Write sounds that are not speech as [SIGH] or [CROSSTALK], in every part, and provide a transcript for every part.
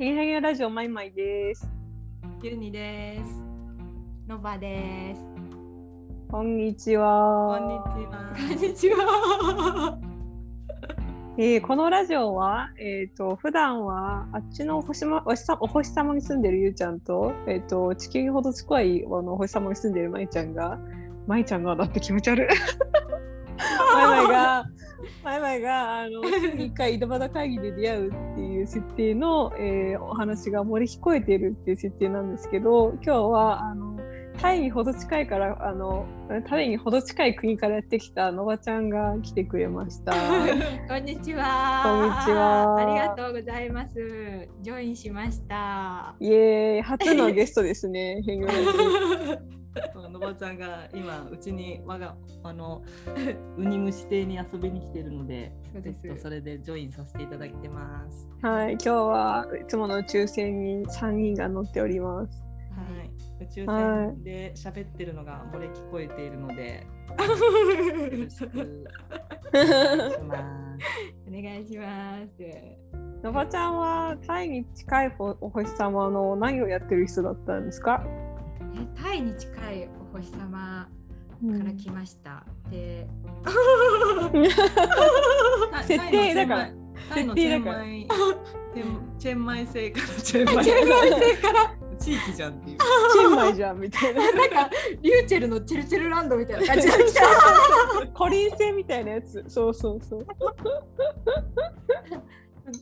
へげへげラジオマイマイです。ゆうにです。のばです。こんにちは。こんにちは。こんにちは。[LAUGHS] えーこのラジオは、えっ、と、普段はあっちのお星,、ま、お星さお星様に住んでるゆうちゃんと、えっ、と、地球にほど近いあのお星様に住んでるまいちゃんが、まいちゃんがだって気持ち悪い。まいまいが、まいまいが、あの、[LAUGHS] 一回井戸端会議で出会うっていう設定の、えーお話が漏れ聞こえてるっていう設定なんですけど、今日は、あの、タイにほど近いから、あの、タイにほど近い国からやってきたのばちゃんが来てくれました。[LAUGHS] こんにちは。こんにちはありがとうございます。ジョインしました。イエーイ初のゲストですね。[LAUGHS] のばちゃんが今うちに我があの [LAUGHS] ウニムシ邸に遊びに来てるので、そうですそれでジョインさせていただいてます。はい、今日はいつもの宇宙船に3人が乗っております。はい、宇宙はい船で喋ってるのが漏れ聞こえているので、[LAUGHS] よろしくお願いします。お願いします。のばちゃんはタイに近いほお星様の何をやってる人だったんですか、えタイに近いお星様から来ました。で、[LAUGHS] 設定だからタイのチェンマイチェンマイ製からチェンマイチェンマイ製から地域じゃんっていう。チェンマイじゃんみたいな。[LAUGHS] なんかリューチェルのチェルチェルランドみたいな感じ。コリン星みたいなやつ。そうそうそう。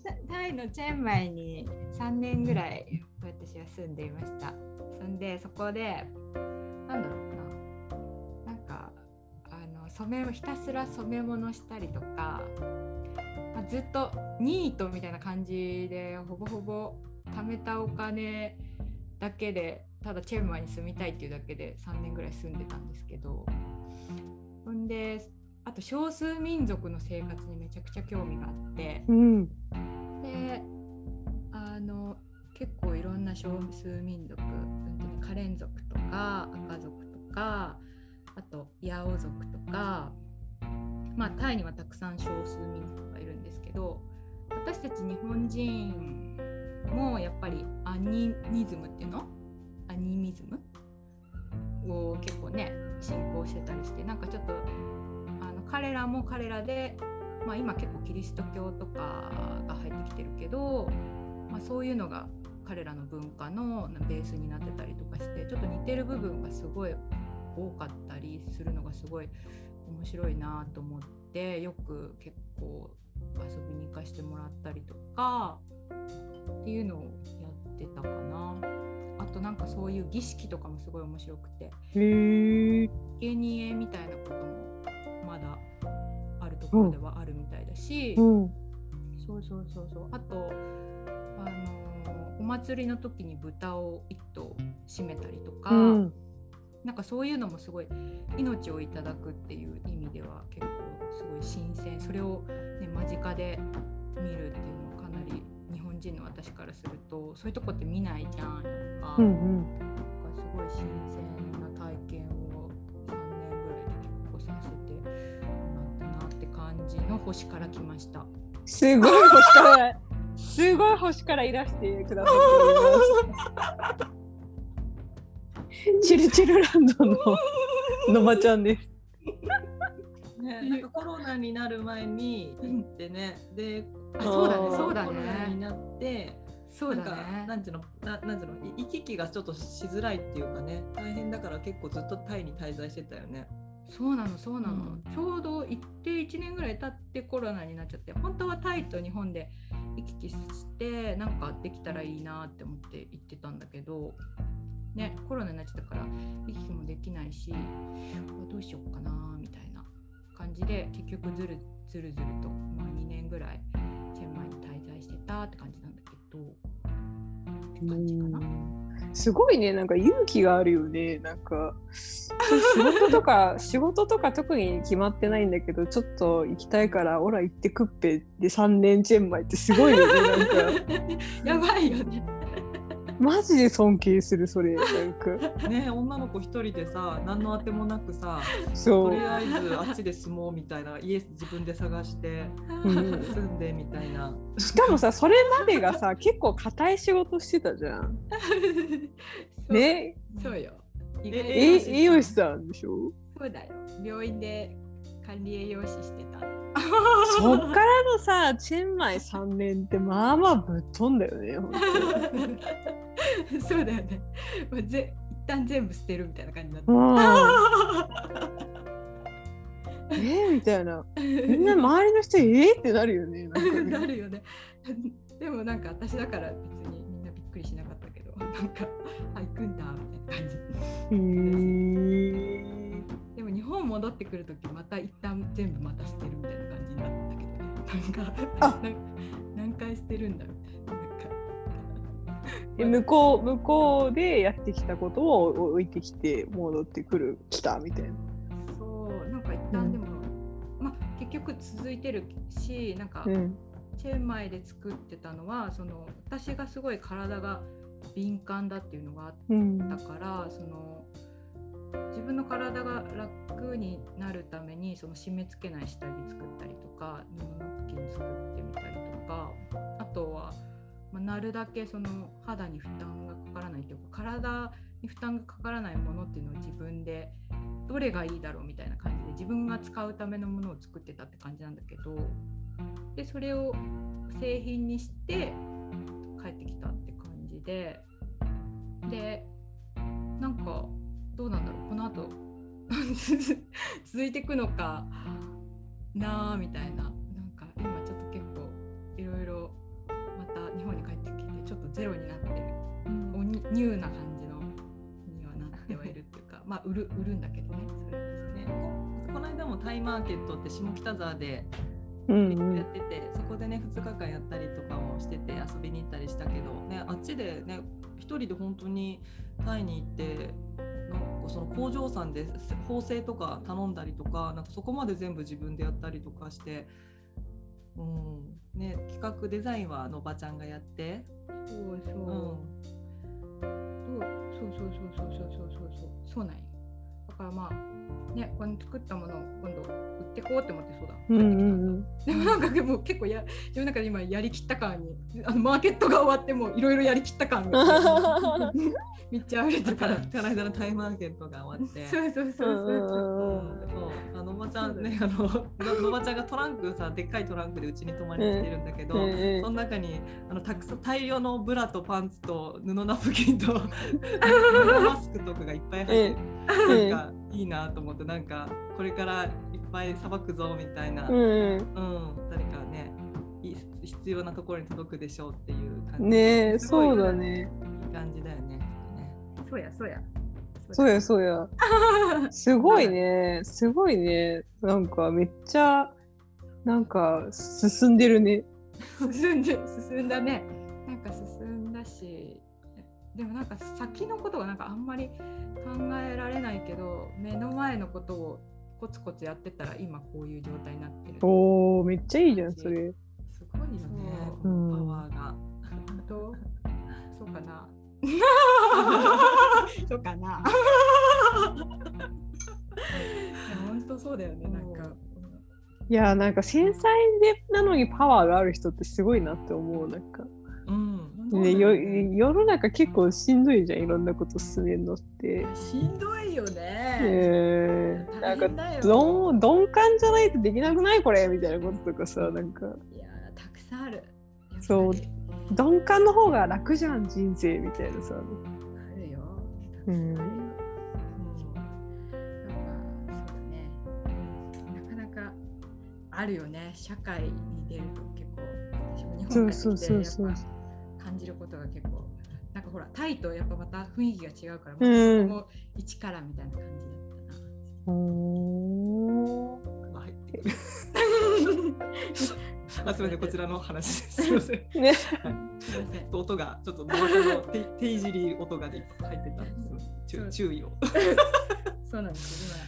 タタイのチェンマイに3年ぐらい私は住んでいました。住んでそこでなんだろうななんかあの染めひたすら染め物したりとか、まあ、ずっとニートみたいな感じでほぼほぼ貯めたお金だけでただチェンマイに住みたいっていうだけで3年ぐらい住んでたんですけどほんであと少数民族の生活にめちゃくちゃ興味があって。うん。であの結構いろんな少数民族カレン族とか赤族とかあとヤオ族とかまあタイにはたくさん少数民族がいるんですけど私たち日本人もやっぱりアニミズムっていうの？アニミズム？を結構ね信仰してたりしてなんかちょっとあの彼らも彼らでまあ、今結構キリスト教とかが入ってきてるけど、まあ、そういうのが彼らの文化のベースになってたりとかしてちょっと似てる部分がすごい多かったりするのがすごい面白いなと思ってよく結構遊びに行かしてもらったりとかっていうのをやってたかな。あとなんかそういう儀式とかもすごい面白くてへえ。生贄みたいなこともまだあるところではあるみたいだし、うん。そうそうそうそうあとあのーお祭りの時に豚を一頭締めたりとか、うん。なんかそういうのもすごい命をいただくっていう意味では結構すごい新鮮それを、ね、間近で見るっていうのはかなり日本人の私からするとそういうとこって見ないじゃんやっぱ。うんうん。なんかすごい新鮮な体験を3年ぐらいで結構させてもらったなって感じの星から来ました。すごい星から、すごい星からいらしてくださっております。チルチルランドののばちゃんです。ね、なんかコロナになる前に行ってね、で、あそうだねそうだコロナにね。なって、そうだね。なんていうの、ななんていうの、い行き来がちょっとしづらいっていうかね、大変だから結構ずっとタイに滞在してたよね。そうなのそうなの、うんちょうど行って1年ぐらい経ってコロナになっちゃって本当はタイと日本で行き来してなんかできたらいいなって思って行ってたんだけどねコロナになっちゃったから行き来もできないしどうしようかなみたいな感じで結局ずるずるずると、まあ、2年ぐらいチェンマイに滞在してたって感じなんだけどって感じかな。すごいね、なんか勇気があるよね。なんか仕事とか [LAUGHS] 仕事とか特に決まってないんだけど、ちょっと行きたいから、オラ行ってくっぺで3年チェンマイってすごいよね。なんか [LAUGHS] やばいよね。マジで尊敬するそれ。なんか。ね女の子一人でさ何のあてもなくさそう。とりあえずあっちで住もうみたいな家自分で探してうん。住んでみたいな。しかもさそれまでがさ [LAUGHS] 結構硬い仕事してたじゃん。[LAUGHS] そう。ね。そうよ。栄養士さんでしょ？そうだよ。病院で管理栄養士してた。そっからのさチェンマイ3年ってまあまあぶっ飛んだよね [LAUGHS] そうだよね。もうぜ一旦全部捨てるみたいな感じになっうんえみたいな [LAUGHS] みんな周りの人えー、ってなるよね。ね [LAUGHS] なるよね。でもなんか私だから別にみんなびっくりしなかったけど、なんか、あ、行くんだみたいな感じ。へー日本戻ってくるときまた一旦全部また捨てるみたいな感じになったけどね。なんか、何回捨てるんだみたいな。向こう向こうでやってきたことを置いてきて戻ってくる来たみたいな。そうなんか一旦でも、まあ結局続いてるしなんかうんチェンマイで作ってたのはその私がすごい体が敏感だっていうのがあっうんたからその自分の体が楽になるためにその締め付けない下着作ったりとか布ナプキン作ってみたりとかあとは、まあ、なるだけその肌に負担がかからないというか体に負担がかからないものっていうのを自分でどれがいいだろうみたいな感じで自分が使うためのものを作ってたって感じなんだけどでそれを製品にして帰ってきたって感じででなんかどうなんだろう？この後 [LAUGHS] 続いていくのかなあみたいな。なんか今ちょっと結構いろいろまた日本に帰ってきてちょっとゼロになってる。おニニューな感じのにはなってはいるっていうか。まあ売る売るんだけどねそれはね、ここの間もタイマーケットって下北沢でうんやってて、そこでね2日間やったりとかもしてて遊びに行ったりしたけど、ね、あっちでね一人で本当にタイに行ってなんかその工場さんで縫製とか頼んだりとかなんかそこまで全部自分でやったりとかして、うんね、企画デザインはあのおばちゃんがやって、そうそう、うん、そうそうそうそうそうそうそうそう。そうなんよだからまあねこの作ったものを今度売ってこうって思ってそうだ、でもなんかでも結構や自分の中で今やりきった感にあのマーケットが終わってもいろいろやりきった感が。[LAUGHS] めっちゃあるだから。らこの間のタイマーケットが終わって。そうそうそうそうそう。そう。あのおばちゃんねあののおばちゃんがトランクさでっかいトランクでうちに泊まりに来てるんだけど、うんその中にあのたくさん大量のブラとパンツと布ナプキンと [LAUGHS] 布マスクとかがいっぱい入ってる、なんかいいなと思ってなんかこれからいっぱいさばくぞみたいな、ううん。ん誰かねい必要なところに届くでしょうっていう感じ。ねえすごいそうだねいい感じだよね。ね。そうやそうや。そうやそうや。[LAUGHS] すごいね。すごいね。なんかめっちゃなんか進んでるね。[LAUGHS] 進んで進んだね。なんか進んだしでもなんか先のことがなんかあんまり考えられないけど目の前のことをコツコツやってたら今こういう状態になってる。おーめっちゃいいじゃんそれ。すごいよね、パワーが。本当？そうかな。[LAUGHS] そうかな。本当そうだよね。なんか。いやなんか繊細でなのにパワーがある人ってすごいなって思うなんか、うんね、よ世の中結構しんどいじゃんいろんなこと進めるのって。しんどいよね。え。ー、なんか鈍感じゃないとできなくないこれ？みたいなこととかさなんか。いやたくさんある。そう。鈍感の方が楽じゃん人生みたいなさ。あるよ。うん。たくさんあるよ。なんかそうだね。なかなかあるよね。社会に出ると結構。私も日本帰ってそうそうそうそう感じることが結構なんかほらタイとやっぱまた雰囲気が違うから、うんそこも一からみたいな感じだったな。おが入ってくる。[LAUGHS] あ、すみません、こちらの話です。すみません。ーねすい音がちょっとノバタの手手いじり音が入ってたんです。注注意を。[LAUGHS] そうなんですよ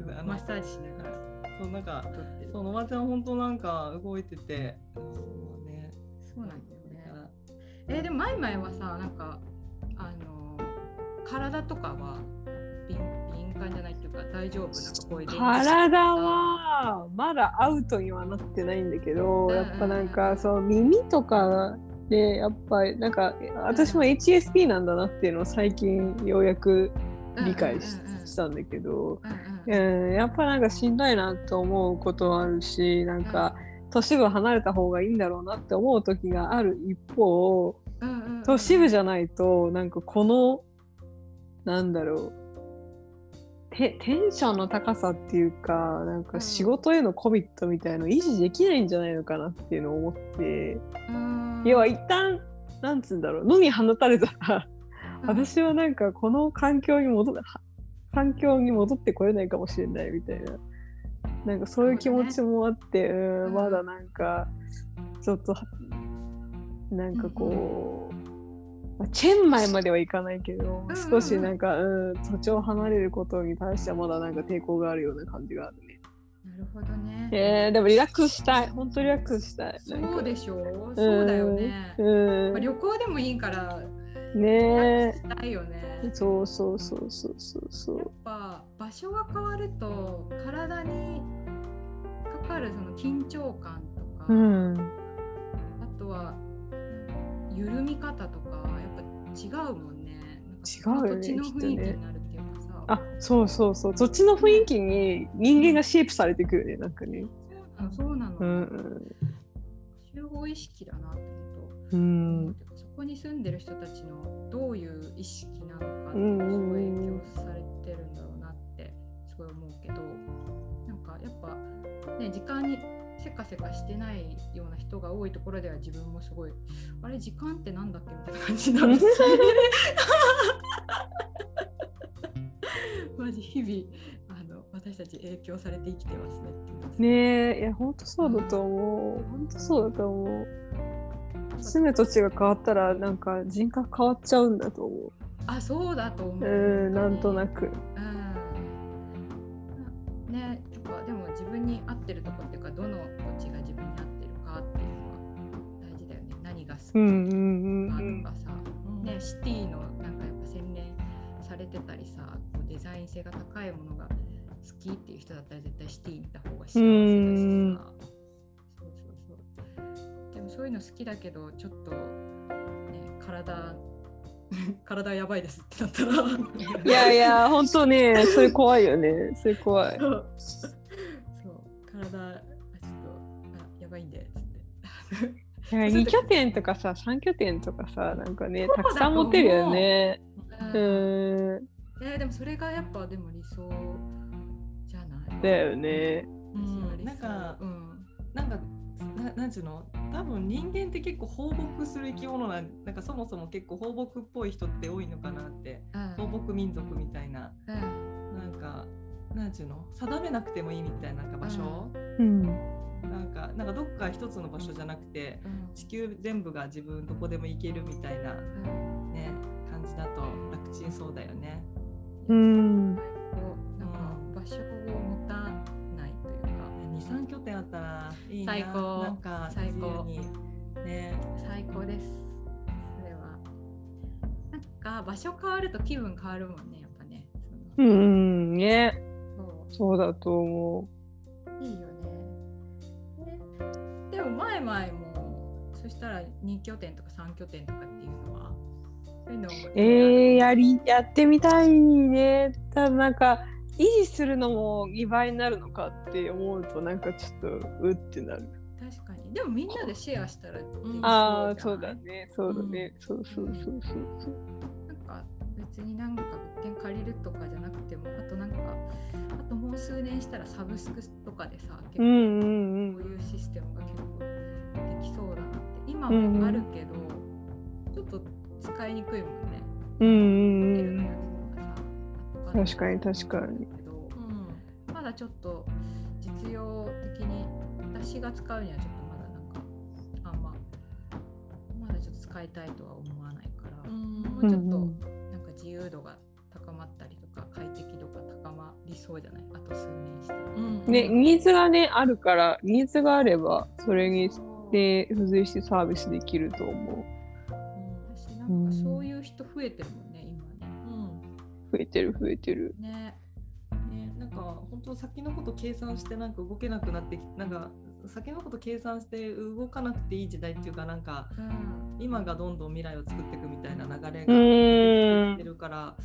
今あマッサージしながらそうなんかそうのばちゃん本当なんか動いてて、そうね。そうなんだよね。えーでもマイマイはさなんか体とかは敏敏感じゃないっていうか大丈夫？なんかこういう電気体はまだアウトにはなってないんだけど、うんやっぱなんかそう耳とかでやっぱりなんか私も HSP なんだなっていうのを最近ようやく理解し,、たんだけど、うんうんうん、やっぱなんかしんどいなと思うことはあるしなんか都市部離れた方がいいんだろうなって思う時がある一方うんうんうん。都市部じゃないとなんかこのなんだろうテテンションの高さっていうかなんか仕事へのコミットみたいの維持できないんじゃないのかなっていうのを思って、うん。要は一旦なんつうんだろう野に放たれたらうん。私はなんかこの環境に戻は環境に戻ってこれないかもしれないみたいななんかそういう気持ちもあって、うんうんまだなんかちょっとなんかこう、まあチェンマイまではいかないけど、うんうん少しなんか、うん、土地を離れることに対してはまだなんか抵抗があるような感じがあるね。なるほどね。えー、でもリラックスしたい本当リラックスしたい。そうでしょう。そうだよね。うんまあ旅行でもいいからねしたいよね。えそうそうそうそうそうそうやっぱ場所が変わると体にかかるその緊張感とか、うんあとは緩み方とかやっぱ違うもんね。違うよね土地の雰囲気になるっていうかさ。あそうそうそうそっちの雰囲気に人間がシェイプされてくるねなんかねそうなの、そうなの。うん集合意識だなってこと。うんそこに住んでる人たちのどういう意識なのかってうんうんすごいうん影響されてるんだろうなってすごい思うけどなんかやっぱね時間にせかせかしてないような人が多いところでは自分もすごいあれ時間ってなんだっけみたいな感じになるし [LAUGHS] マジ日々あの私たち影響されて生きてますねね。えいや本当そうだと思う。本当そうだと思う住む土地が変わったらなんか人格変わっちゃうんだと思あそうだと思う。う。うんなんとなく。うん。ね、やっぱでも自分に合ってるとこっていうかどの土地が自分に合ってるかっていうのは大事だよね。何が好きかとかさ、ね、シティのなんかやっぱ洗練されてたりさデザイン性が高いものが好きっていう人だったら絶対シティに行った方が幸せだう。んの好きだけどちょっとね体 [LAUGHS] 体やばいですってなったら。[LAUGHS] いやいや本当ねそれ怖いよね。それ怖い。そう。そう。体あちょっとあやばいんでつって。いや2拠点とかさ3拠点とかさなんかねたくさん持ってるよね。ううん。んえーでもそれがやっぱでも理想じゃない？だよね。うん。なんかうん。なんかななんちゅうの？多分人間って結構放牧する生き物なんなんかそもそも結構放牧っぽい人って多いのかなって。放牧民族みたいな。うん。なんかなんちゅうの？定めなくてもいいみたいななんか場所、うん。なんかなんかどっか一つの場所じゃなくてうん。地球全部が自分どこでも行けるみたいなうん。ね感じだと楽ちんそうだよね。うん。なんか場所23拠点あったらいいな。最高。なんか最高。ね。最高です。それは。なんか場所変わると気分変わるもんねやっぱね。うんね。そう。だと思う。いいよね。でも前々もそしたら2拠点とか3拠点とかっていうのはそういうのをえー、やりやってみたいね。たなんか維持するのも2倍になるのかって思うとなんかちょっとうってなる。確かに。でもみんなでシェアしたらああそうだねそうだね、そうそうそうそうそうなんか別になんか物件借りるとかじゃなくてもあとなんかあともう数年したらサブスクとかでさ結構うんうんこういうシステムが結構できそうだなって。今もあるけど、ちょっと使いにくいもんね。うんうんうん確かに確かにけどうん。まだちょっと実用的に私が使うにはちょっとまだなんかあんままだちょっと使いたいとは思わないから、もうちょっとうんうんなんか自由度が高まったりとか快適度が高まりそうじゃない？あと数年したら。うんね、ニーズがねあるからニーズがあればそれにで付随してサービスできると思う。私なんかそういう人増えてるもん。増えてる増えてる。ねね、なんか本当先のこと計算してなんか動けなくなってきなんか先のこと計算して動かなくていい時代っていうかなんかうん今がどんどん未来を作っていくみたいな流れがう出てるから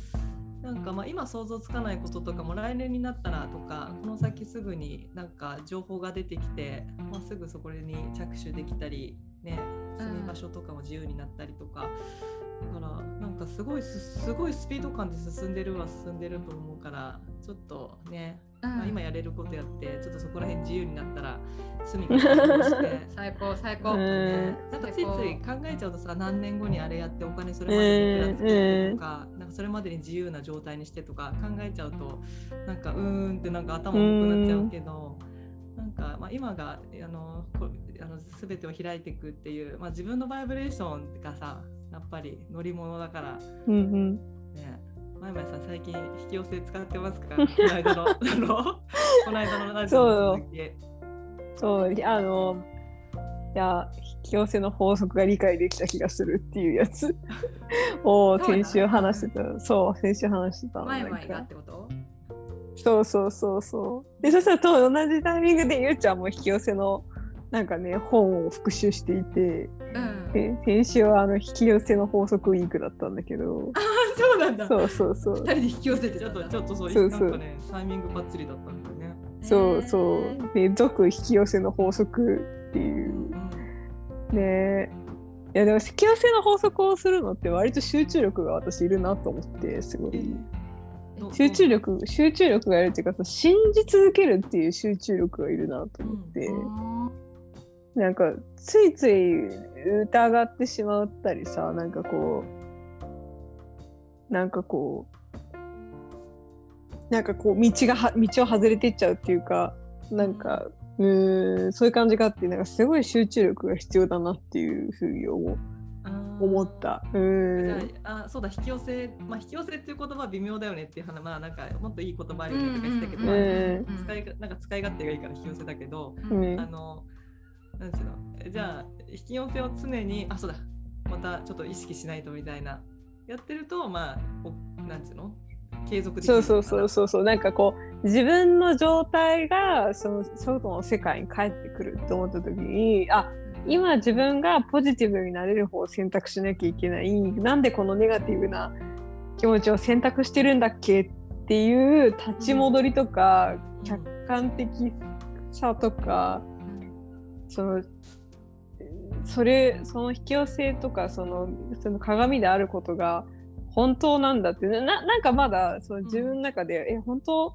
なんかまあ今想像つかないこととかも来年になったらとかこの先すぐになんか情報が出てきて、まあ、すぐそこに着手できたりね住み場所とかも自由になったりとか。だからなんかすごいすすごいスピード感で進んでるは進んでると思うからちょっとねまあ、今やれることやってちょっとそこら辺自由になったら隅からして最高最高、うん。ね、なんかついつい考えちゃうとさ何年後にあれやってお金それまでにいくらつけてとか,、なんかそれまでに自由な状態にしてとか考えちゃうとなんかうーんってなんか頭重くなっちゃうけど。かまあ、今があのこあの全てを開いていくっていう、まあ、自分のバイブレーションがさやっぱり乗り物だからうんうん。ねまいまいさん最近引き寄せ使ってますか？[LAUGHS] この間の [LAUGHS] この間のラジオの続きそう、あの、いや、引き寄せの法則が理解できた気がするっていうやつを [LAUGHS] 先週話してた。そう、先週話してたの。前々なんか。がってこと？そうそうそうそう。で、そしたらと同じタイミングでゆうちゃんも引き寄せのなんかね、本を復習していて、うん。で先週はあの引き寄せの法則ウィークだったんだけど、あそうなんだ。そうそうそう。二。人で引き寄せてちょっとちょっとそうそうそう。なんかねタイミングばっちりだったんだよね。そうそう。で、俗引き寄せの法則っていう。うんね。いやでも引き寄せの法則をするのって割と集中力が私いるなと思ってすごい。ど集中力集中力がいるっていうかさ信じ続けるっていう集中力がいるなと思って、なんかついつい疑ってしまったりさなんかこうなんかこうなんかこう道がは道を外れていっちゃうっていうかなんかうーんそういう感じがあってなんかすごい集中力が必要だなっていうふうに思あー思った。ああそうだ引き寄せまあ引き寄せっていう言葉は微妙だよねっていう話まあなんかもっといい言葉あるよねとか言ってたけど、使いがなん。か使い勝手がいいから引き寄せだけど、うん。あのなん。ですのじゃあ引き寄せを常にあそうだまたちょっと意識しないとみたいなやってるとまあおなん。つうの継続そうそうそうそうそうなん。かこう自分の状態がその外の世界に帰ってくると思った時にあ今自分がポジティブになれる方を選択しなきゃいけない。なんでこのネガティブな気持ちを選択してるんだっけっていう立ち戻りとか、うん。客観的さとかそのそれその引き寄せとかそのその鏡であることが本当なんだって。ななんかまだその自分の中で、え本当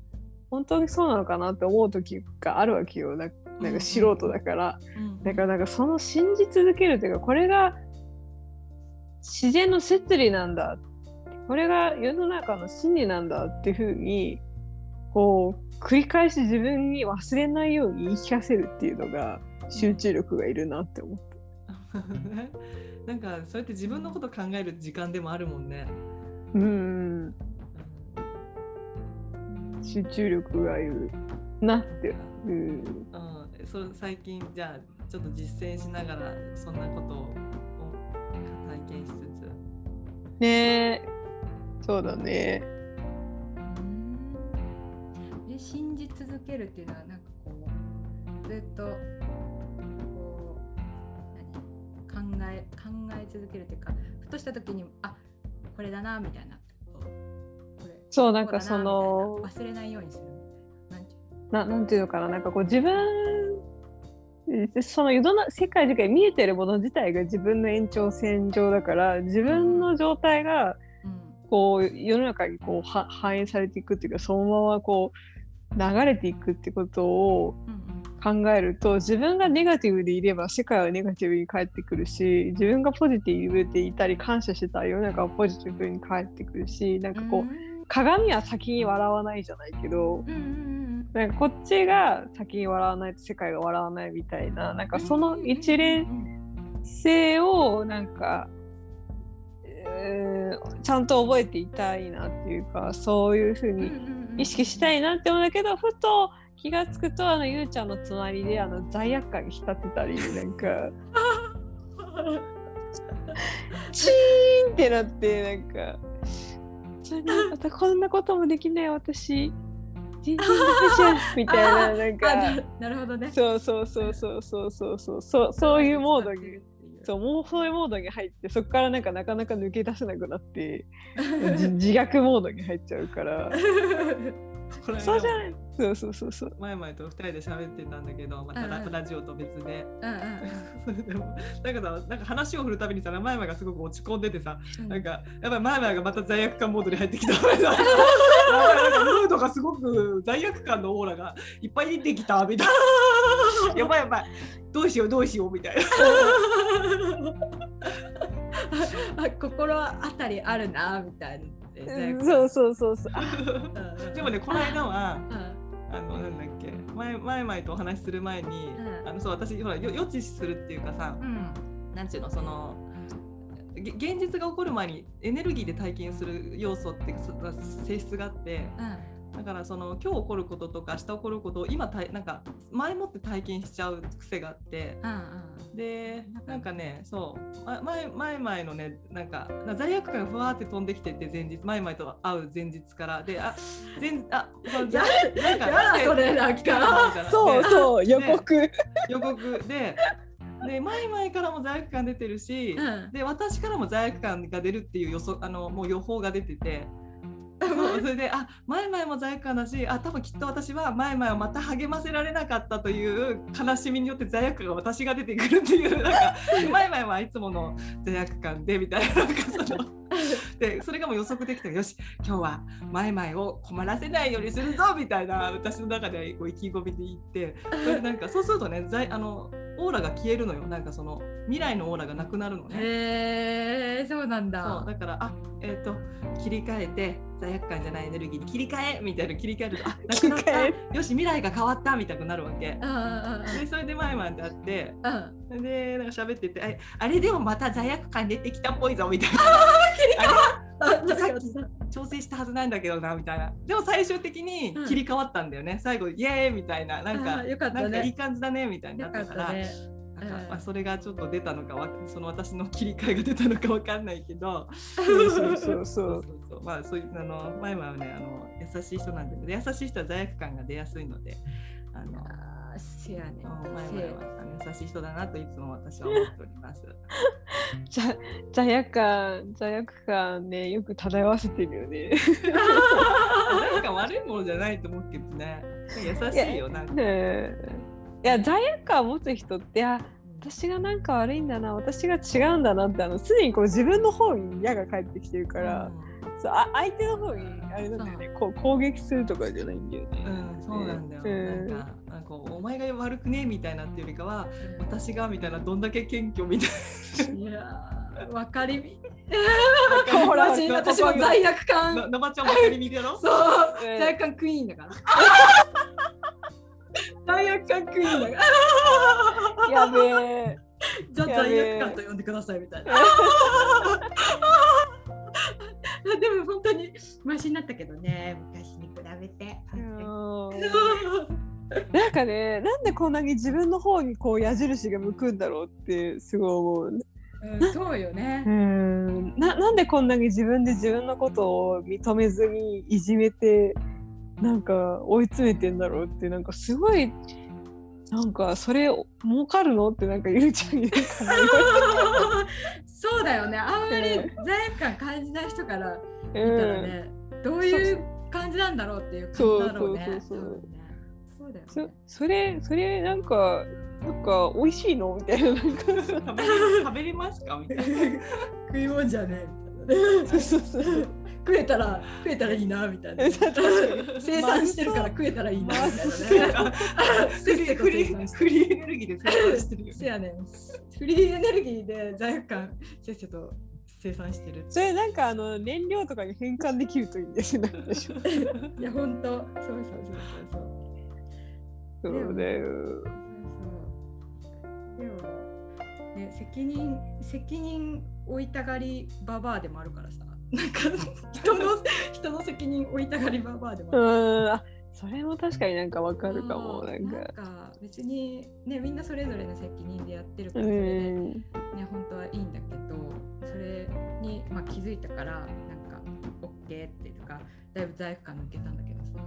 本当にそうなのかなって思う時があるわけよ。ななんか素人だから、うんだからなんかその信じ続けるっていうかこれが自然の摂理なんだこれが世の中の真理なんだっていうふうにこう繰り返し自分に忘れないように言い聞かせるっていうのが集中力がいるなって思った。[LAUGHS] なんかそうやって自分のこと考える時間でもあるもんね。うん集中力がいるなって。うんうん、そう最近じゃあちょっと実践しながらそんなことを体験しつつ。ねえ。そうだね。うん。で信じ続けるっていうのはなんかこうずっとこう何？考え考え続けるっていうかふとした時にあこれだなみたいな。そうなんかその忘れないようにするみたいな。なんていうななんていうのかな。なんかこう自分えその世の中世界中が見えてるもの自体が自分の延長線上だから自分の状態がうん。こう世の中にこうは反映されていくっていうかそのままこう流れていくってことを考えると自分がネガティブでいれば世界はネガティブに返ってくるし自分がポジティブでいたり感謝してたら世の中はポジティブに返ってくるしなんかこう、鏡は先に笑わないじゃないけどうんなんかこっちが先に笑わないと世界が笑わないみたいななんかその一連性をなんか、えーちゃんと覚えていたいなっていうかそういうふうに意識したいなって思うんだけどふと気がつくとあのゆうちゃんの隣であの罪悪感に浸ってたりなんか。[LAUGHS] チーンってなってなんか。それなまたこんなこともできない私全然ダメじゃんみたいななんあかななるほどね。そうそうそうそうそうそう。そうそうそういうモードにそうもうそういうモードに入ってそこからなんかなかなか抜け出せなくなってじ [LAUGHS] 自虐モードに入っちゃうからそうじゃない。そうそうそうそう。前々と二人で喋ってたんだけど、またラ,、うんうん。ラジオと別で。うんうん [LAUGHS] でもなんかさなんか話を振るたびにさ前々がすごく落ち込んでてさ、うん。なんかやっぱり前々がまた罪悪感モードに入ってきた。[LAUGHS] かなんかムードがすごく罪悪感のオーラがいっぱい出てきたみたいな。[LAUGHS] やばいやばい。どうしようどうしようみたいな。あ心当たりあるなみたいな。そうそうそうそう。[LAUGHS] でもねこの間はうん。あのなんだっけ。前前々とお話しする前に、うん。あのそう私ほらよ予知するっていうかさ、うん。なんていうのそのげ現実が起こる前にエネルギーで体験する要素って性質があってだからその今日起こることとか明日起こることを今たいなんか前もって体験しちゃう癖があってうんうんでなんかねそうま前前々のねなんかな罪悪感がふわーって飛んできてて前日前々と会う前日から。であ前あなんかやだそれなんか。そうでそう予告。予告。でで前々からも罪悪感出てるし、うん。で私からも罪悪感が出るっていう予想あのもう予報が出てて。そうそれであ前々も罪悪感だしあ多分きっと私は前々をまた励ませられなかったという悲しみによって罪悪感が私が出てくるっていうなんか [LAUGHS] 前々はいつもの罪悪感でみたいななんかその [LAUGHS] でそれがもう予測できてよし今日は前々を困らせないようにするぞみたいな私の中でこう意気込みで言ってそなんかそうするとね罪あのオーラが消えるのよなんかその未来のオーラがなくなるのね。へえそうなんそうだ。だからあえっ、と切り替えて罪悪感じゃないエネルギーに切り替えみたいな切り替えるとあなくなったよし未来が変わったみたいになるわけ。でそれで前々であってうんうん。でなんか喋っててああれでもまた罪悪感出てきたっぽいぞみたいな [LAUGHS] ああさっき調整したはずなんだけどなみたいな。でも最終的に切り替わったんだよね、最後イエーイみたいな。なんかよかったね。なんかいい感じだねみたいになったから。なんかうん。まあ、それがちょっと出たのかわその私の切り替えが出たのかわかんないけど。そうそうそうそう。まあそういうあの前はねあの優しい人なんで、ね、優しい人は罪悪感が出やすいのであのせやね。優しい人だなといつも私は思っております。[LAUGHS] じゃ罪悪感罪悪感ねよく漂わせてるよね。なんか悪いものじゃないと思うけどね優しいよなんか。ねいや罪悪感を持つ人っていや私がなんか悪いんだな私が違うんだなってあのすでにこう自分の方に矢が返ってきてるから、そうあ相手の方にあれなんだよねこう攻撃するとかじゃないんだよね。うん、そうなんだよ。うんなんか、なんかお前が悪くねみたいなっていうよりかは、私がみたいな、どんだけ謙虚みたいいやーわかりみ。私も罪悪感。ななばちゃんばかり見てろ？そう、うん罪悪感クイーンだから。罪悪感クイーンだから。[LAUGHS] やべえ。じゃあ罪悪感と呼んでくださいみたいな。[LAUGHS] [LAUGHS] でも本当にマシになったけどね、昔に比べて。[LAUGHS] なんかねなんでこんなに自分の方にこう矢印が向くんだろうってすごい思う。うん、そうよねう。んななんでこんなに自分で自分のことを認めずにいじめてなんか追い詰めてんだろうってなんかすごいなんかそれ儲かるの？ってなんかゆうちゃんに [LAUGHS] そうだよね。あんまりうん罪悪感感じない人から言見たらね、どういう感じなんだろうっていう感じだろうね。そうそうそうそうねそうだよそね。それそれなんかなんか美味しいの？みたいななんか食べれますか？みたいな。[LAUGHS] 食い物じゃねえみたいなね。そうそうそう食えたら食えたらいいなみたいな。[LAUGHS] 生産してるから食えたらいいなみたいな [LAUGHS] ね。フリーエネルギーで生産してるよ [LAUGHS] せやねん。フリーエネルギーで罪悪感せっせと生産してる。それなんかあの燃料とかに変換できるといいんですよなんでしょういや本当そうそうそうそうそう。そうだよでもね責任責任負いたがりババアでもあるからさなんか人の人の責任負いたがりババアでも。あそれも確かになんかわかるかもなんか。別にねみんなそれぞれの責任でやってるかうらそれでんね本当はいいんだけどそれに、まあ、気づいたからなんかけってとかだいぶ罪悪感抜けたんだけどさ。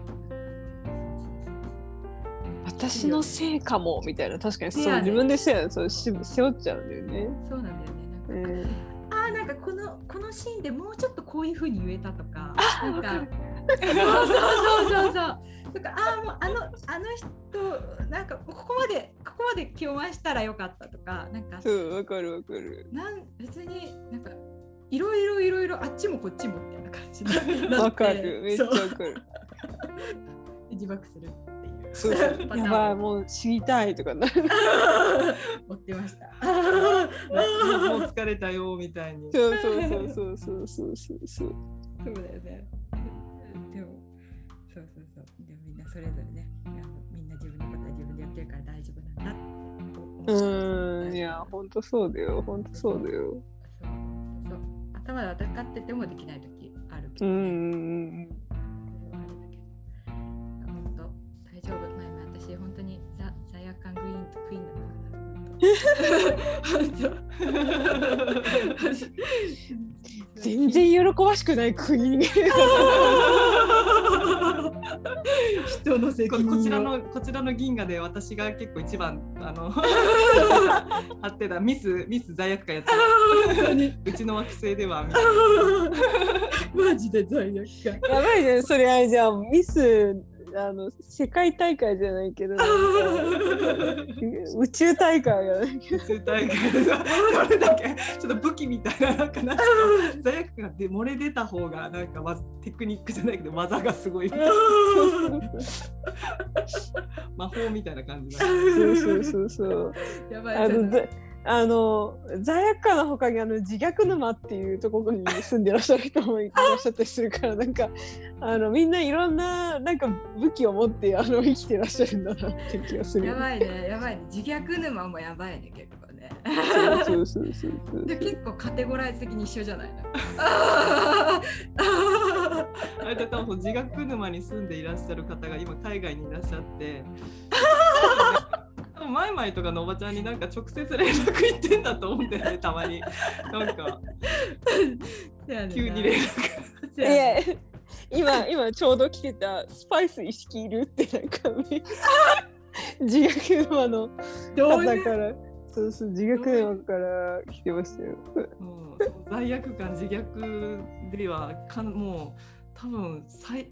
私のせいかもみたいな。確かにそう、ね自分でせやそうし背負っちゃうんだよね。そうなんだよね。うなんか、ん。あーなんかこのこのシーンでもうちょっとこういう風に言えたとかなんかそうそうそうそうそう。とかあーもうあのあの人なんかここまでここまで気を回したらよかったとかなんかそうわかるわかる。なん別になんかいろいろいろいろあっちもこっちもみたいな感じになってわかる。めっちゃわかる。[LAUGHS] 自爆するそうそう [LAUGHS] やばいもう知りたいとかな。[LAUGHS] 追ってました。[LAUGHS] もう疲れたよみたいに。そうそうそうそうそうそうそうそう。そうだよね。でも、そうそうそう。でもみんなそれぞれね、あのみんな自分のことは自分でやってるから大丈夫なんだうーんいや本当そうだよ本当そうだよ。そうそう頭で分かっててもできない時あるけど、うんうね。んそれクイーンだったから。本当。全然喜ばしくない国に。人の責こ任をこちらの [LAUGHS] こちらの銀河で私が結構一番あの張ってたミスミス罪悪感やってるうちの惑星ではみたいな [LAUGHS] マジで罪悪感。[LAUGHS] やばいじゃんそれあれじゃんミスあの世界大会じゃないけど [LAUGHS] 宇宙大会やないけど。宇宙大会。でさどれだけ？ちょっと武器みたいななんかなんか罪悪感がで漏れ出た方がなんかまずテクニックじゃないけど技がすごい。[LAUGHS] 魔法みたいな感じだ。そうそうそうそう。[LAUGHS] やばい。あのざあの罪悪感のほかにあの自虐沼っていうところに住んでらっしゃる人もいらっしゃったりするからなんか [LAUGHS] あのみんないろんななんか武器を持ってあの生きてらっしゃるんだなっていう気がするやばいね、やばいね。自虐沼もやばいね、結構ね。そうそうそうそうそうで結構カテゴライズ的に一緒じゃない？の。あれで多分自学沼に住んでいらっしゃる方が今海外にいらっしゃって [LAUGHS] マイマイとかのおばちゃんになんか直接連絡行ってんだと思うんだよねたまに。なんか。[LAUGHS] 急に連絡。今今ちょうど来てたスパイス意識いるってなんかね自虐沼の方から。そうそう自虐沼から来てましたよ。もう罪悪感自虐ではかんもう多分最い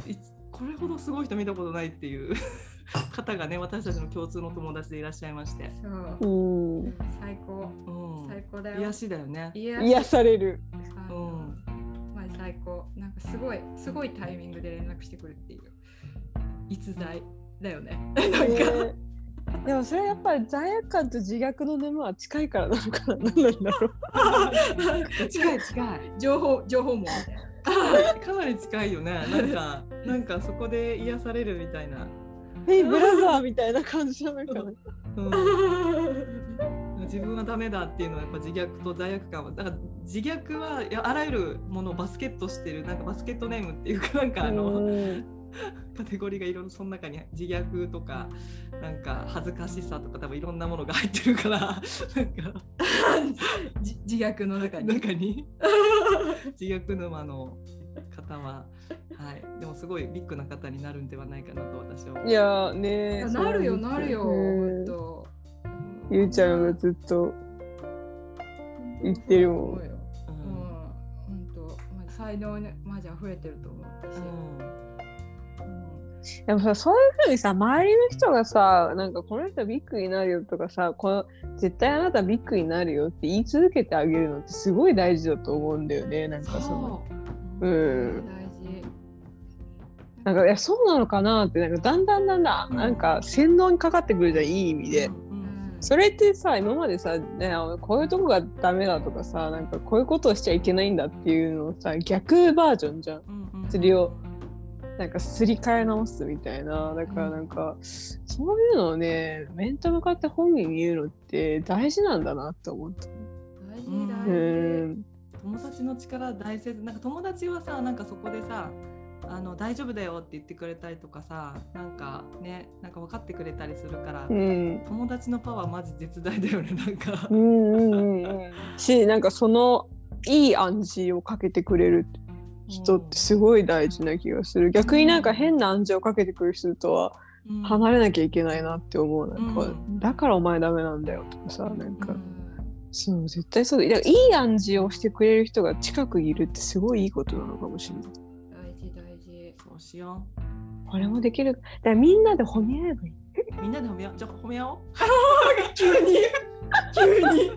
これほどすごい人見たことないっていう [LAUGHS] 方がね私たちの共通の友達でいらっしゃいまして、そうう。ん最高。うん、最高だよ。癒しだよね。癒癒される。うんまあ最高。なんかすごい、すごいタイミングで連絡してくるっていう。逸材だよね。なんか。ね [LAUGHS] でもそれやっぱり罪悪感と自虐の沼は近いからなのかな何なんだろう。[LAUGHS] 近い近い。情報、情報網みたいな。かなり近いよね。なんか、なんかそこで癒されるみたいな。ヘイブラザーみたいな感じなのか。な。うん、自分はダメだっていうのはやっぱ自虐と罪悪感は。だから自虐はあらゆるものをバスケットしてるなんかバスケットネームっていうかなんかあの、うん。カテゴリーがいろいろその中に自虐とかなんか恥ずかしさとか多分いろんなものが入ってるからなんか。[LAUGHS] じ自虐の中に。中に。自虐沼の方は、はい、でもすごいビッグな方になるんではないかなと私はいやーねーなるよ、なるよ。うん。ほんと。ゆうちゃんがずっと。言ってるもん。そうよ。ううんん、本当、まあ、才能ね、マジ溢れてると思うし。うん。でもさそういうふうにさ周りの人がさなんかこの人ビッグになるよとかさこの絶対あなたビッグになるよって言い続けてあげるのってすごい大事だと思うんだよねなんかその。そううん。大事。なんかいやそうなのかなってなんかだんだんだんだんなんか洗脳にかかってくるじゃんいい意味で。うん。うんそれってさ今までさ、ね、こういうとこがダメだとかさなんかこういうことをしちゃいけないんだっていうのをさ逆バージョンじゃん。うんうんそれを。なんかすり替え直すみたいな。だからなんかそういうのをね面と向かって本人に言うのって大事なんだなって思った。大事、うん大う事。ん友達の力大切なんか友達はさなんかそこでさあの大丈夫だよって言ってくれたりとかさなんかねなんか分かってくれたりするから、うん。友達のパワーマジ絶大だよねなんか。う。んうんうんうん。しなんかそのいい暗示をかけてくれる人ってすごい大事な気がする。逆になんか変な暗示をかけてくる人とはうん。離れなきゃいけないなって思う。なんか、うん。だからお前ダメなんだよとかさなんか、うんそう絶対そうだだからいい暗示をしてくれる人が近くにいるってすごいいいことなのかもしれない大事大事。そうしよこれもできるだからみんなで褒め合えばいい。う。みんなで褒めよう？じゃあ褒め合おう。[LAUGHS] 急に急に急に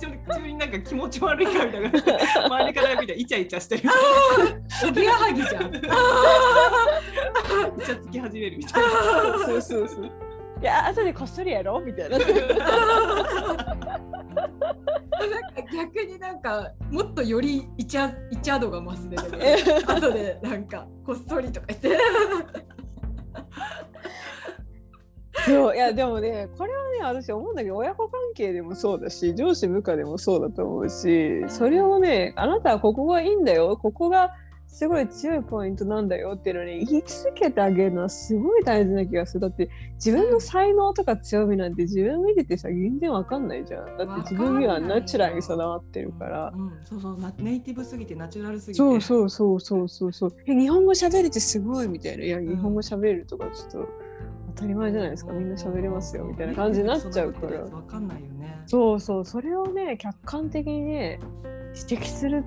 急に急になんか気持ち悪いからみたいな。周りから見たらイチャイチャしてる。おぎやはぎじゃん。イチャつき始めるみたいな。[LAUGHS] そうそうそう。いや、後でこっそりやろ？うみたいな。なんか逆になんかもっとよりイチャイチャ度が増すね。[LAUGHS] でもえ後でなんかこっそりとか言って。そういやでもねこれはね私思うんだけど親子関係でもそうだし上司部下でもそうだと思うしそれをねあなたはここがいいんだよここがすごい強いポイントなんだよっていうのに言い続けてあげるのはすごい大事な気がする。だって自分の才能とか強みなんて自分見ててさ全然わかんないじゃん。だって自分にはナチュラルに備わってるから。うん、そうそう。なネイティブすぎてナチュラルすぎて。そうそうそうそうそう。そうえ日本語喋れてすごいみたいな。いや日本語喋れるとかちょっと当たり前じゃないですか。みんな喋れますよみたいな感じになっちゃうから。わかんないよね。そうそう。それをね客観的にね指摘する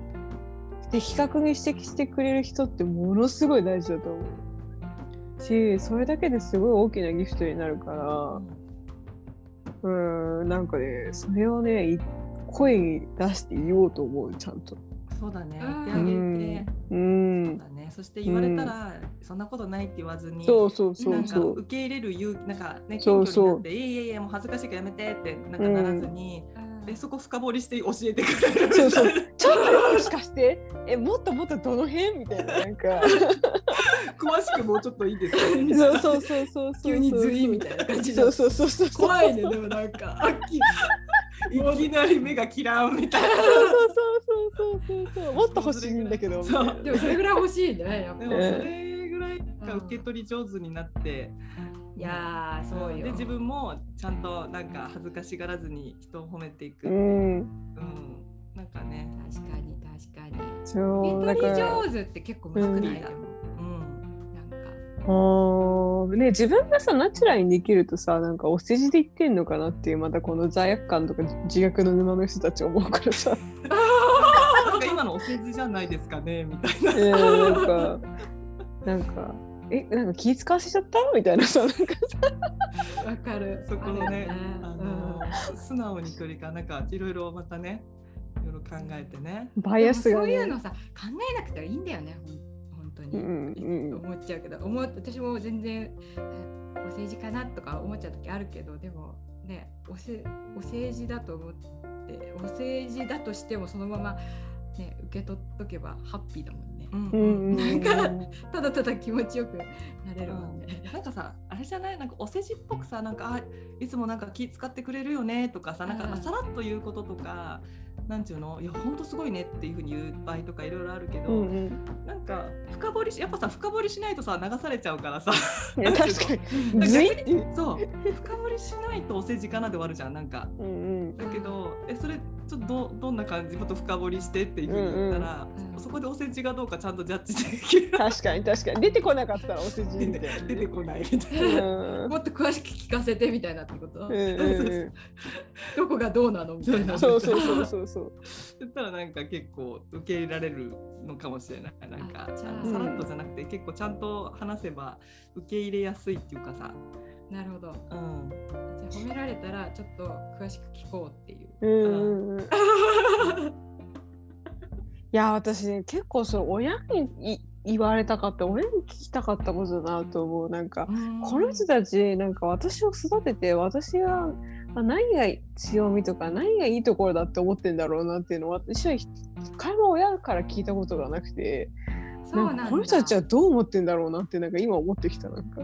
的確に指摘してくれる人ってものすごい大事だと思うしそれだけですごい大きなギフトになるからうんなんかねそれをねい声に出して言おうと思うちゃんと。そうだね。うん言ってあげて。うんそうだね。そして言われたら、そんなことないって言わずに。そうそうそなんかうそう受け入れる勇気なんかねそうそう謙虚になっていやいやいやもう恥ずかしいからやめてってなんかならずに、でそこ深掘りして教えてくれるそうそう。ちょっとよろしかしてえもっともっとどの辺？みたいななんか。詳しくもうちょっといいですかみたいなそうそうそうそうそう。急にズイみたいな感じそうそうそうそうそう。怖いねでもなんか。いきなり目がキラーンみたいな。そうそうそうそうそうそう。もっと欲しいんだけどでもそれぐらい欲しいねやっぱ。でもそれぐらいなんか受け取り上手になって、いやーそうよ。で自分もちゃんとなんか恥ずかしがらずに人を褒めていく、う。うん。ん。なんかね、確かに確かに。そうだ受け取りから上手って結構むずくない、うんなんか。あーね自分がさナチュラルにできるとさなんかお世辞で言ってんのかなっていうまたこの罪悪感とか自虐の沼の人たち思うからさ。[LAUGHS] なんか今のお世辞じゃないですかねみたいな。えー、なんか。なんかえなんか気使わせちゃった？みたいなさなんかわかる。そこのねああるよの、素直に距離感。なんかいろいろまたねいろいろ考えてね。バイアスがでもそういうねのさ考えなくていいんだよね。ほん本当に、うんうん思っちゃうけど。思う私も全然えお政治かなとか思っちゃう時あるけどでもねおせお政治だと思ってお政治だとしてもそのままね受け取っとけばハッピーだもんねうんうん。うんなんかただただ気持ちよくなれるもん。ね、なんかさあれじゃない？なんかお世辞っぽくさなんかあいつもなんか気使ってくれるよねとかさなんかうん。さらっと言うこととかなんていうの？いやほんとすごいねっていうふうに言う場合とかいろいろあるけど、うんうん。なんか深掘りしやっぱさ深掘りしないとさ流されちゃうからさ。確かに。そう。深掘りしないとお世辞かなで終わるじゃんなんか。うんうん。だけどえそれちょっとどどんな感じもっと深掘りしてっていうふうに言ったら、うんうん。そこでお世辞がどうかちゃんとジャッジできる。確かに確かに。出てこなかったらお世辞みたいな出てこないみたいな。うん。もっと詳しく聞かせてみたいなってこと、うんうんうん。[LAUGHS] どこがどうなの？みたいな。そうそうそうそうそう。言ったらなんか結構受け入れられるのかもしれない。なんかさらっとじゃなくて結構ちゃんと話せば受け入れやすいっていうかさ。なるほどうん。じゃあ褒められたらちょっと詳しく聞こうっていう。うんいや私ね結構そう親にい言われたかった親に聞きたかったことだなと思うなんかこの人たちなんか私を育てて私があ何が強みとか何がいいところだって思ってんだろうなっていうのは私は一回も親から聞いたことがなくてそうなんこの人たちはどう思ってんだろうなってなんか今思ってきたなんか。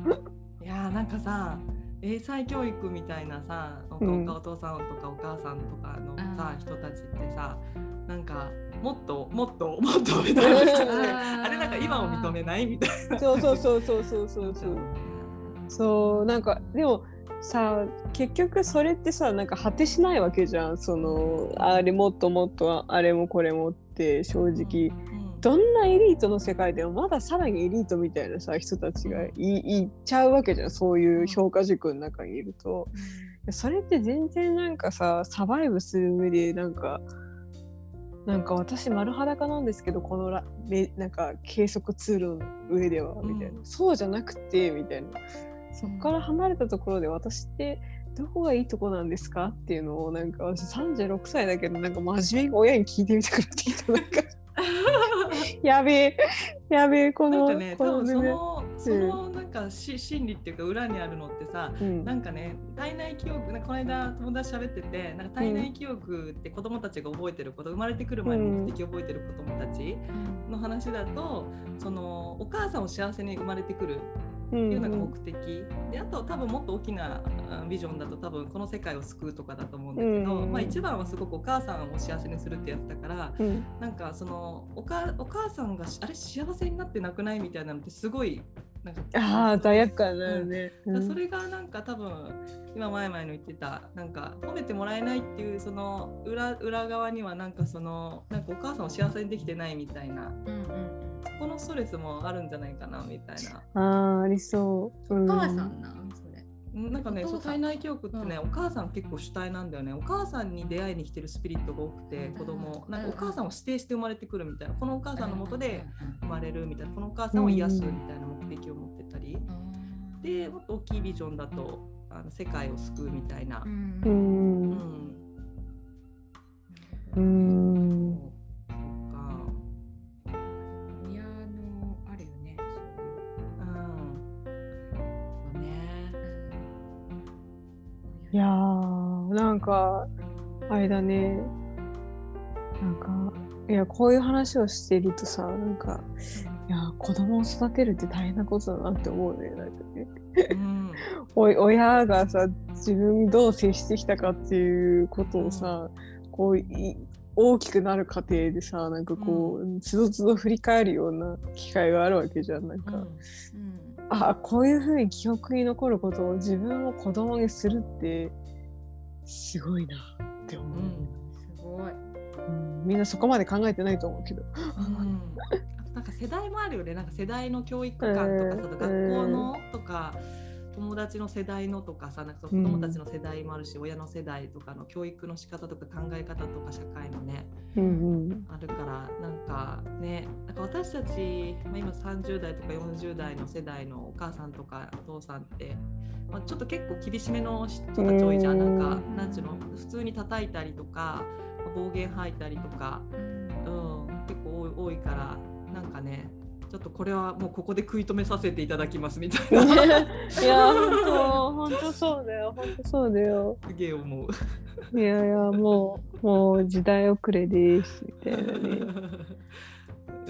いやーなんかさ英才教育みたいなさお,、父さんとかお母さんとかのさあー人たちってさなんかもっともっともっとみたいなあーあれなんか今を認めないみたいな。そうそうそうそうそうそうそう。そうなんかでもさ結局それってさなんか果てしないわけじゃん。そのあれもっともっとあれもこれもって正直どんなエリートの世界でもまださらにエリートみたいなさ人たちがい,、いっちゃうわけじゃんそういう評価軸の中にいると。それって全然なんかさサバイブする上でなんかなんか私丸裸なんですけどこのラめなんか計測ツールの上ではみたいな、うん。そうじゃなくてみたいな。そこから離れたところで私ってどこがいいとこなんですかっていうのをなんか私36歳だけどなんか真面目に親に聞いてみたくなってきた。なんか [LAUGHS] やべえ。やべえこのなんかね、こ多分そねの、そのなんかし心理っていうか裏にあるのってさ、うん。なんかね、体内記憶、なんかこの間友達喋ってて、なんか体内記憶って子供たちが覚えてること、生まれてくる前に目的を覚えてる子供たちの話だと、そのお母さんを幸せに生まれてくるうんっていうのが目的、であと多分もっと大きなあビジョンだと多分この世界を救うとかだと思うんだけど、うん。まあ、一番はすごくお母さんを幸せにするってやつだからうん。なんかそのおかお母さんがしあれ幸せになってなくない？みたいなのってすごいなんかああ罪悪感だよね、だからそれがなんか多分今前々の言ってたなんか褒めてもらえないっていうその裏裏側にはなんかそのなんかお母さんを幸せにできてないみたいなうんうん。そこのストレスもあるんじゃないかなみたいな。あーありそう、ううんん、お母さんなん？なんかね、そう体内記憶ってね、うん。お母さん結構主体なんだよね。お母さんに出会いに来てるスピリットが多くて、子供、うん。なんかお母さんを指定して生まれてくるみたいな、このお母さんのもとで生まれるみたいな、このお母さんを癒すみたいな目的を持ってたり、で、もっと大きいビジョンだと、あの世界を救うみたいな。う。ん。ううんいやーなんかあれだね。なんかいやこういう話をしているとさなんかいや子供を育てるって大変なことだなって思うねなんかね。うん。[LAUGHS] 親がさ自分にどう接してきたかっていうことをさ、こうい大きくなる過程でさなんかこう、つどつど振り返るような機会があるわけじゃんなんか、うんあこういうふうに記憶に残ることを自分も子供にするってすごいなって思う、うん。すごい。うん。みんなそこまで考えてないと思うけど。うん。なんか世代もあるよね。なんか世代の教育観とかさ、[LAUGHS] うん。学校のとか友達の世代のとかさなんかその子供たちの世代もあるし、親の世代とかの教育の仕方とか考え方とか社会のねうんうん。あるからなんかねなんか私たち、まあ、今30代とか40代の世代のお母さんとかお父さんって、まあ、ちょっと結構厳しめの人たち多いじゃん。なんかうんなんちゅうの普通に叩いたりとかまあ暴言吐いたりとか。うん、結構多い多いからなんかねちょっとこれはもうここで食い止めさせていただきますみたいな。[LAUGHS] いや本当本当そうだよ本当そうだよ。すげえ思う。いやいやもうもう時代遅れですみたいなね [LAUGHS]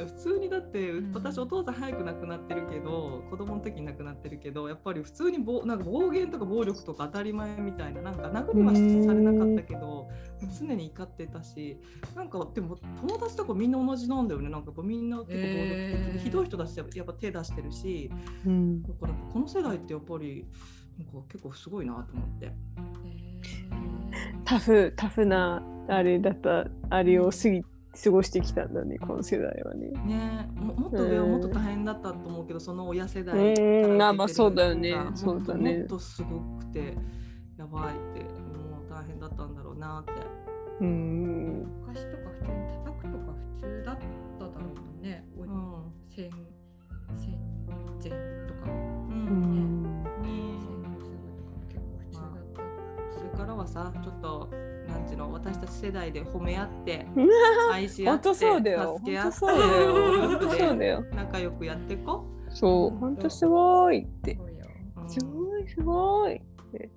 普通にだってん。私お父さん早く亡くなってるけど子供の時に亡くなってるけどやっぱり普通に暴なんか暴言とか暴力とか当たり前みたいななんか殴りはされなかったけど常に怒ってたしなんかでも友達とかみんな同じなんだよね。なんかやっぱみんな結構暴力的ひどい人たちやっぱ手出してるしうん。だからこの世代ってやっぱりなんか結構すごいなと思って。タフタフなあれだったあれを過ぎ過ごしてきたんだねこの世代はね。ね。ももっと上はもっと大変だったと思うけど、その親世代うん。からあまあそうだよね。そうだね。もっとすごくてやばいってもう大変だったんだろうなって。うん。昔とか普通に叩くとか普通だっただろうね。おうん。戦戦前とか。ううん。ん。ね戦後すぐとか結構普通だった。それからはさちょっとなんの私たち世代で褒め合って [LAUGHS] 愛し合って本当そうだよ。助け合って本当そうだよ。仲良くやっていこ？そう。本当すごいって。すごいすごいって。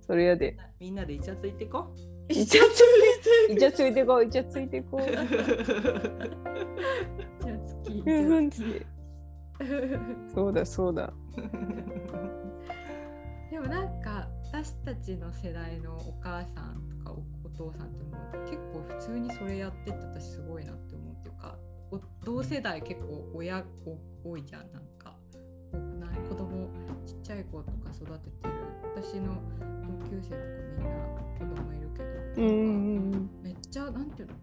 それやで。みんなでイチャついていこ？う。イチャついて。イチャついてこうイチャついてこうじゃあ月ふんふん。つってそうだそうだ。でもなんか私たちの世代のお母さんと父さんってもう結構普通にそれやってって私すごいなって思うっていうかお同世代結構親お多いじゃんなんか。多くない？子供ちっちゃい子とか育ててる。私の同級生とかみんな子供いるけど、うんうんなんかめっちゃなんていうの？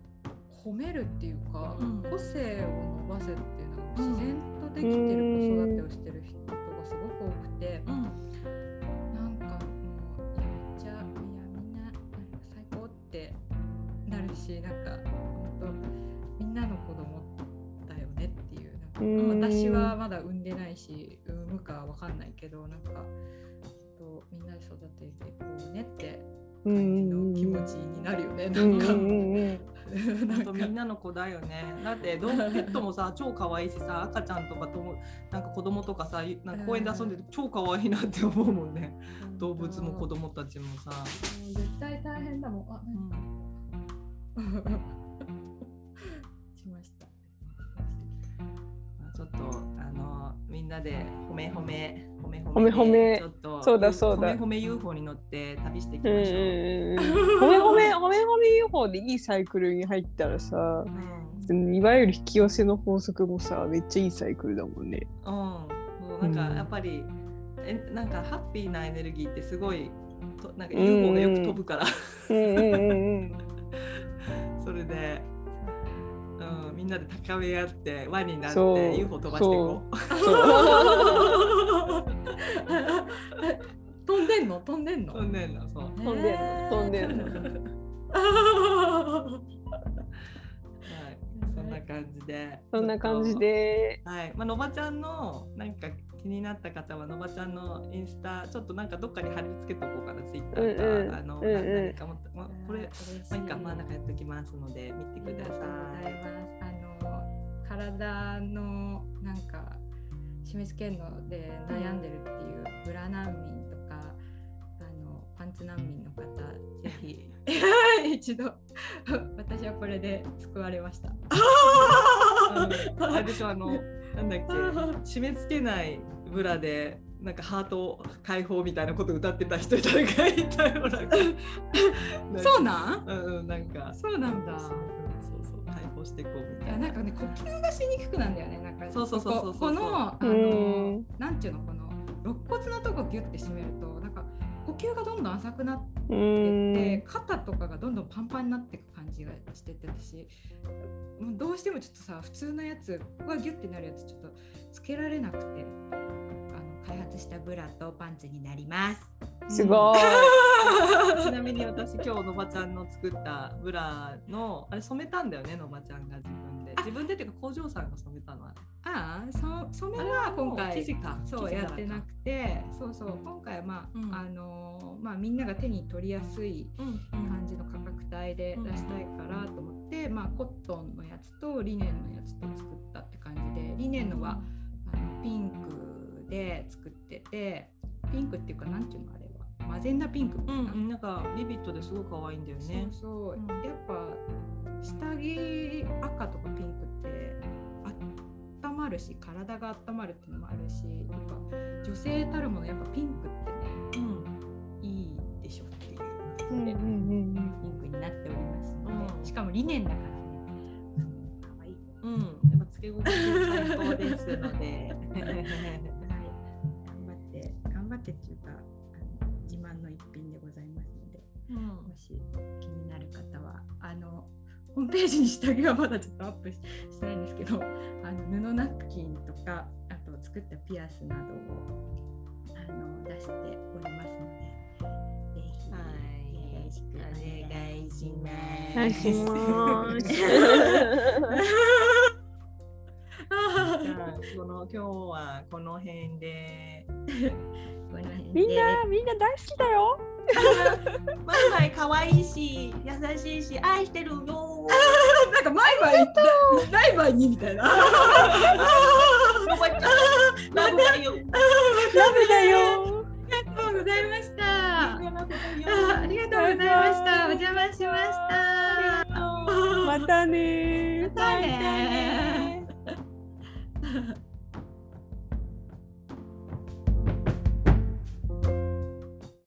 褒めるっていうか、うん。個性を伸ばせっていうのが自然とできてる子育てをしてる人がすごく多くて、うんしなんか本当みんなの子供だよねっていうなんかうん私はまだ産んでないし産むかわかんないけどなんかとみんなで育てていこうねってう感じんの気持ちになるよね、うなんんか。うんうんほんとみんなの子だよね。だってどうペットもさ超可愛いしさ赤ちゃんとかともなんか子供とかさなんか公園で遊んでて超可愛いなって思うもんね。動物も子供たちもさ。うん絶対大変だもん。あ、なんかしました。ちょっとあのみんなで褒め褒め褒め褒め褒めちょっとそうだそうだ褒め褒め UFO に乗って旅していきうんましょう。うんうん褒め褒め褒め褒め UFO でいいサイクルに入ったらさうんいわゆる引き寄せの法則もさめっちゃいいサイクルだもんね。うん、そうなんかやっぱり、えなんかハッピーなエネルギーってすごいとなんか UFO がよく飛ぶから、うんうんうんうん。[LAUGHS] それで、うん、みんなで高め合って輪になって UFO 飛ばしていこう。飛んでんの？飛んでんの？飛んでんのそう。飛んでんの飛んでんの [LAUGHS] はい、そんな感じで。そんな感じで。はい、まあ、のばちゃんのなんか気になった方はのばちゃんのインスタちょっとなんかどっかに貼り付けとこうかなツイッターか、うんうんあの、うんうんな何かもまあ、これまあいいか真ん中やっておきますので見てくださありがとうございます。あの体のなんか締め付けるので悩んでるっていうブラ難民とかあのパンツ難民の方い。ぜひ。一度私はこれで救われました。あのあれでしょあのなんだっけ [LAUGHS] 締め付けないブラでなんかハート解放みたいなこと歌ってた人誰かいたよなんか。[LAUGHS] そうなん？うんうんなんか。そうなんだ。そうそう解放していこうみいたいな。やなんかね呼吸がしにくくなんだよね。なんかそうそうそうそうそう。ここのあうのん。なんていうのこの肋骨のとこギュッて締めるとなんか呼吸がどんどん浅くなってうってん。肩とかがどんどんパンパンになっていく感じがしてて私もうどうしてもちょっとさ普通のやつここがギュッてなるやつちょっとつけられなくて開発したブラとパンツになります。すごい。ちなみに私今日のばちゃんの作ったブラのあれ染めたんだよねのばちゃんが自分で。自分でっていうか工場さんが染めたの。はああそ染めは今回生地か。そうやってなくてそうそう今回はまあ、うん。あのーまあみんなが手に取りやすいうん。感じの価格帯で出したいからと思って、まあコットンのやつとリネンのやつと作ったって感じでリネンのはあのピンクで作っててピンクっていうかなんていうのあれはマゼンダピンクみたいな、うん、なんかビビットですごく可愛いんだよね。そうそう、う。ん。やっぱ下着赤とかピンクって温まるし体が温まるっていうのもあるしやっぱ女性たるものやっぱピンクってねうんいいでしょっていう。うんうんうんピンクになっておりますので、うん。しかもリネンだからね。[LAUGHS] 可愛い。うん、やっぱつけ心地最高ですので [LAUGHS] 頑張っていうかあの自慢の一品でございますのでうん。もし気になる方はあのホームページに下着はまだちょっとアップししてないんですけどあの布ナプキンとかあと作ったピアスなどをあの出しておりますのでぜひ、はいよろしくお願いします。[LAUGHS] じゃあこの今日はこの辺でみんなみんな大好きだよ。マイマイ可愛いし優しいし愛してるよ [LAUGHS] なんか毎晩ライバーにみたいな。ラブだよラブだよ。ありがとうございました。ありがとうございました。お邪魔しました。またねまたね。[LAUGHS]